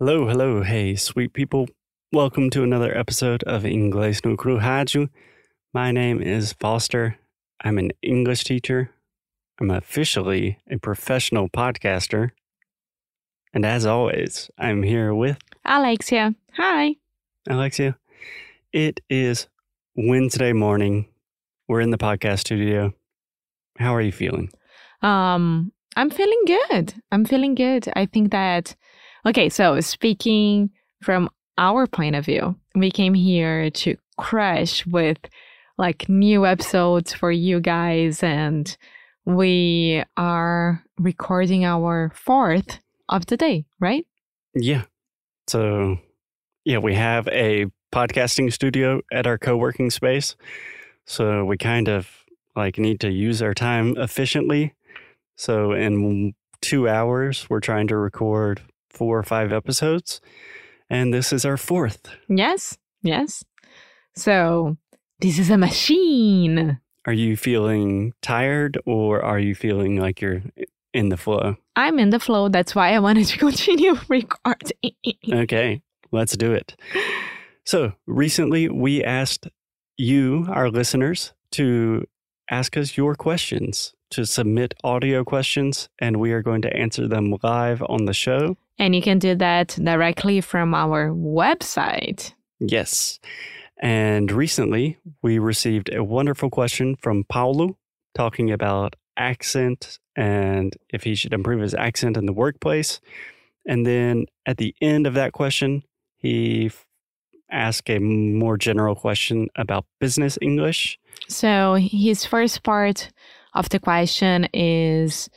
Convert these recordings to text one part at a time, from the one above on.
Hello, hello, hey, sweet people. Welcome to another episode of Inglês no Rádio. My name is Foster. I'm an English teacher. I'm officially a professional podcaster. And as always, I'm here with Alexia. Hi. Alexia. It is Wednesday morning. We're in the podcast studio. How are you feeling? Um, I'm feeling good. I'm feeling good. I think that okay, so speaking from our point of view, we came here to crush with like new episodes for you guys and we are recording our fourth of the day, right? Yeah. So, yeah, we have a podcasting studio at our co working space. So, we kind of like need to use our time efficiently. So, in two hours, we're trying to record four or five episodes. And this is our fourth. Yes. Yes. So, this is a machine. Are you feeling tired or are you feeling like you're in the flow? I'm in the flow. That's why I wanted to continue recording. Okay, let's do it. So, recently we asked you, our listeners, to ask us your questions, to submit audio questions, and we are going to answer them live on the show. And you can do that directly from our website. Yes. And recently we received a wonderful question from Paulo talking about accent and if he should improve his accent in the workplace. And then at the end of that question, he asked a more general question about business English. So his first part of the question is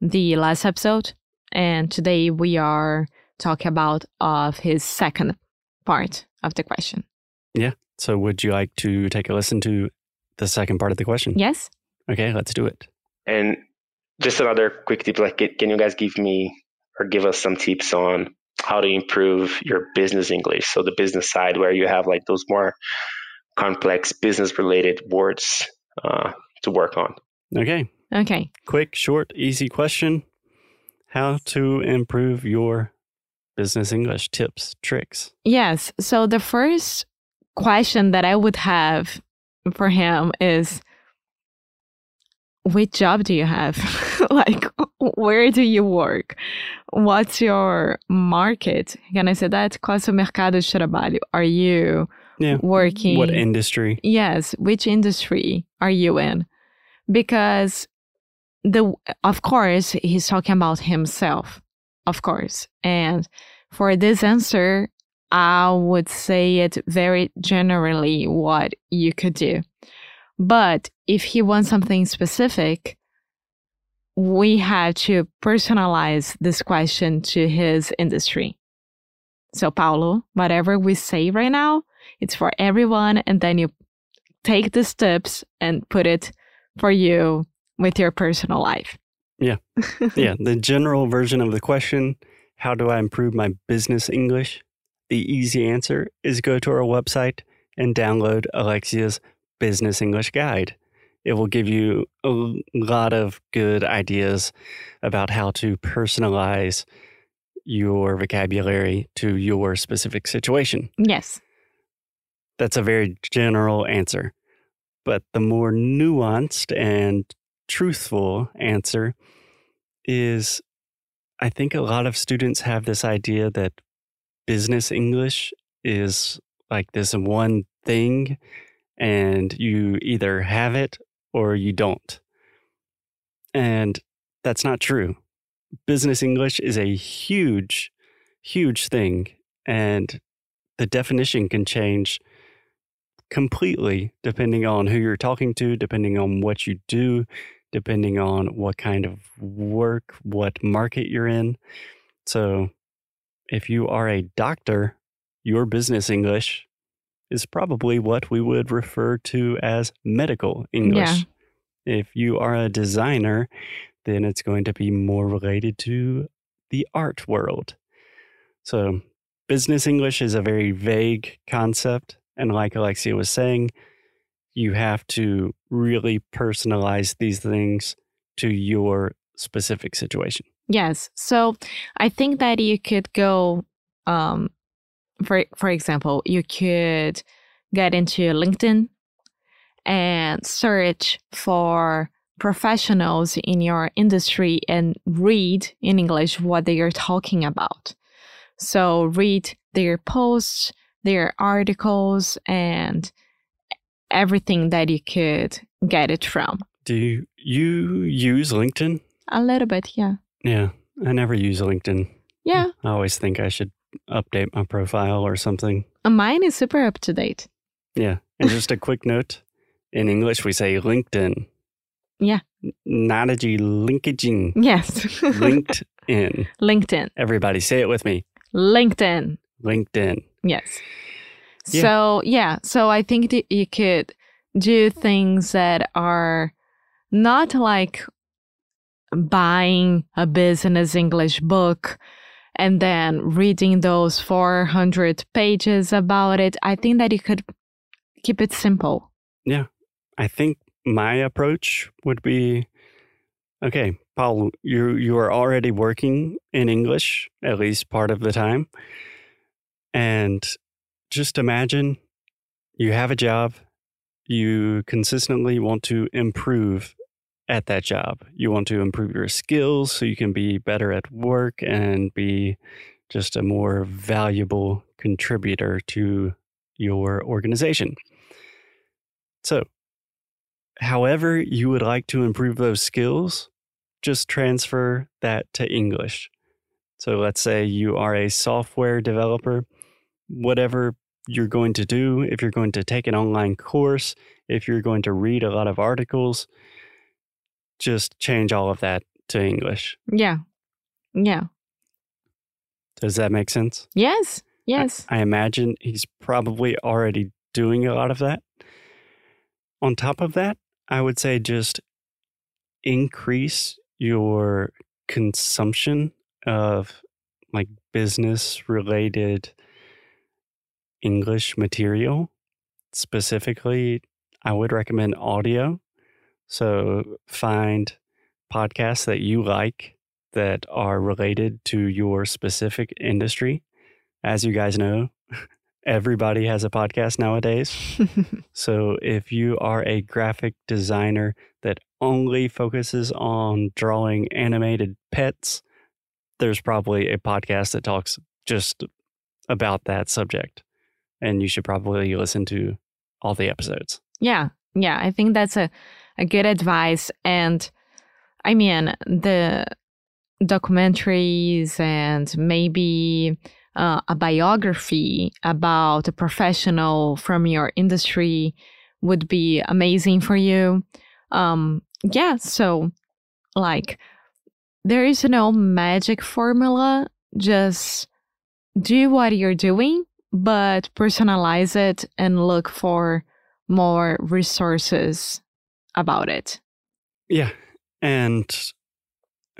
the last episode, and today we are talking about of his second part of the question. Yeah. So would you like to take a listen to the second part of the question? Yes. Okay, let's do it. And just another quick tip, like, can you guys give me or give us some tips on how to improve your business English? So the business side, where you have like those more complex business related words uh, to work on. Okay, Okay. quick, short, easy question. How to improve your business English tips, tricks. Yes. So the first question that I would have for him is which job do you have? like, where do you work? What's your market? Can I say that? Qual seu mercado de trabalho? Are you Yeah. working? What industry? Yes, which industry are you in? Because the of course he's talking about himself, of course. And for this answer, I would say it very generally what you could do. But if he wants something specific, we have to personalize this question to his industry. So, Paulo, whatever we say right now, it's for everyone. And then you take the steps and put it for you with your personal life. yeah, yeah. the general version of the question How do I improve my business English? The easy answer is go to our website and download Alexia's Business English Guide. It will give you a lot of good ideas about how to personalize your vocabulary to your specific situation. Yes. That's a very general answer. But the more nuanced and truthful answer is I think a lot of students have this idea that business English is like this one thing, and you either have it or you don't. And that's not true. Business English is a huge, huge thing, and the definition can change completely depending on who you're talking to, depending on what you do, depending on what kind of work, what market you're in. So, if you are a doctor, your business English is probably what we would refer to as medical English. If you are a designer, then it's going to be more related to the art world. So, business English is a very vague concept. And like Alexia was saying, you have to really personalize these things to your specific situation. Yes. So I think that you could go um, for for example, you could get into LinkedIn and search for professionals in your industry and read in English what they are talking about. So read their posts, their articles, and everything that you could get it from. Do you, use LinkedIn? A little bit, yeah. Yeah, I never use LinkedIn. Yeah. I always think I should update my profile or something. Mine is super up to date. Yeah. And just a quick note in English, we say LinkedIn. Yeah. Nadaji LinkedIn. Yes. LinkedIn. LinkedIn. Everybody say it with me. LinkedIn. LinkedIn. Yes. Yeah. So, yeah. So I think that you could do things that are not like buying a business English book and then reading those 400 pages about it. I think that you could keep it simple. Yeah. I think my approach would be okay, Paul, you you are already working in English at least part of the time. And just imagine you have a job, you consistently want to improve at that job. You want to improve your skills so you can be better at work and be just a more valuable contributor to your organization. So, however you would like to improve those skills, just transfer that to English. So let's say you are a software developer, whatever you're going to do, if you're going to take an online course, if you're going to read a lot of articles, just change all of that to English. Yeah. Yeah. Does that make sense? Yes. Yes. I imagine he's probably already doing a lot of that. On top of that, I would say just increase your consumption of like business related English material. Specifically, I would recommend audio. So find podcasts that you like that are related to your specific industry. As you guys know, everybody has a podcast nowadays. So if you are a graphic designer that only focuses on drawing animated pets, there's probably a podcast that talks just about that subject. And you should probably listen to all the episodes. Yeah, yeah, I think that's a, a good advice. And I mean, the documentaries and maybe uh, a biography about a professional from your industry would be amazing for you. Um, yeah, so like there is no magic formula, just do what you're doing, but personalize it and look for more resources about it. Yeah. And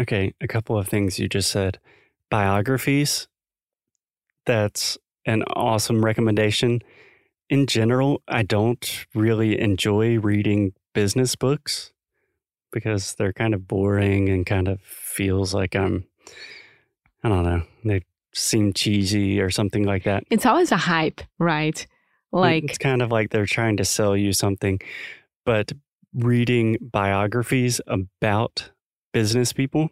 okay, a couple of things you just said. Biographies, that's an awesome recommendation. In general, I don't really enjoy reading business books because they're kind of boring and kind of feels like I'm, I don't know, they seem cheesy or something like that. It's always a hype, right? Like it's kind of like they're trying to sell you something. But reading biographies about business people,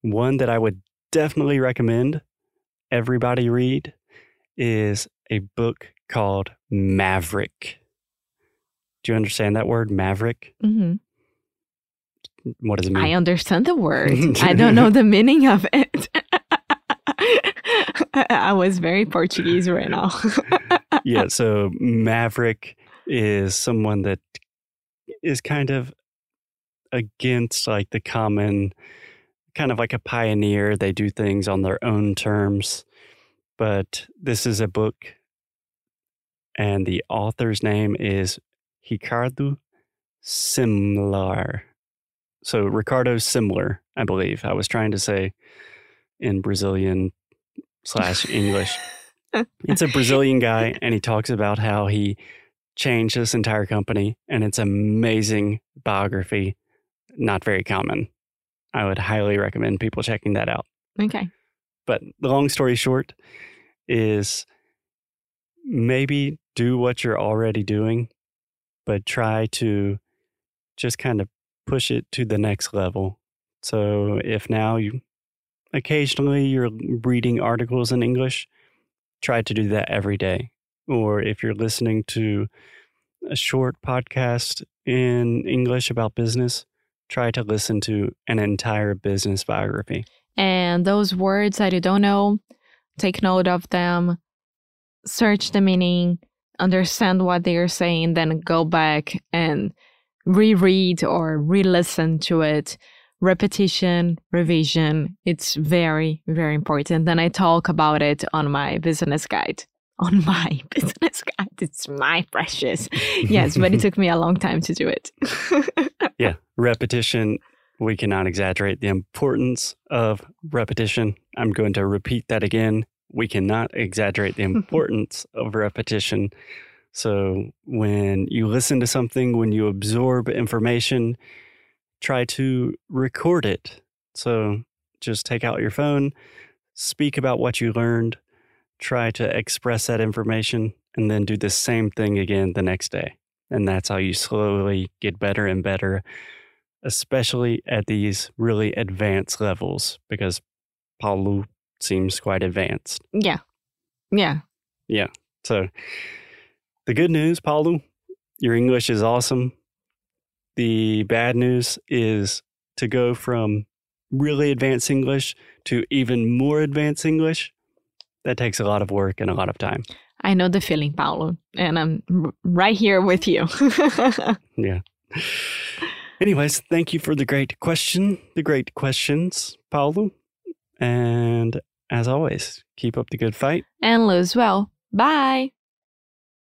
one that I would definitely recommend everybody read is a book called Maverick. Do you understand that word, Maverick? Mm-hmm. What does it mean? I understand the word. I don't know the meaning of it. I was very Portuguese right now. yeah, so Maverick is someone that is kind of against like the common kind of like a pioneer. They do things on their own terms. But this is a book and the author's name is Ricardo Simlar. So Ricardo Semler, I believe. I was trying to say in Brazilian slash English. it's a Brazilian guy, and he talks about how he changed this entire company, and it's amazing biography. Not very common. I would highly recommend people checking that out. okay. But the long story short, is maybe do what you're already doing, but try to just kind of push it to the next level. So if now you occasionally you're reading articles in English, try to do that every day. Or if you're listening to a short podcast in English about business, try to listen to an entire business biography. And those words that you don't know, take note of them, search the meaning, understand what they are saying, then go back and reread or re listen to it. Repetition, revision, it's very, very important. Then I talk about it on my business guide. On my business guide. It's my precious. Yes, but it took me a long time to do it. yeah, repetition. We cannot exaggerate the importance of repetition. I'm going to repeat that again. We cannot exaggerate the importance of repetition. So, when you listen to something, when you absorb information, try to record it. So, just take out your phone, speak about what you learned, try to express that information, and then do the same thing again the next day. And that's how you slowly get better and better, especially at these really advanced levels, because Paulo seems quite advanced. Yeah. Yeah. Yeah. So, the good news, Paulo, your English is awesome. The bad news is to go from really advanced English to even more advanced English. That takes a lot of work and a lot of time. I know the feeling, Paulo, and I'm right here with you. yeah. Anyways, thank you for the great question, the great questions, Paulo. And as always, keep up the good fight and lose well. Bye.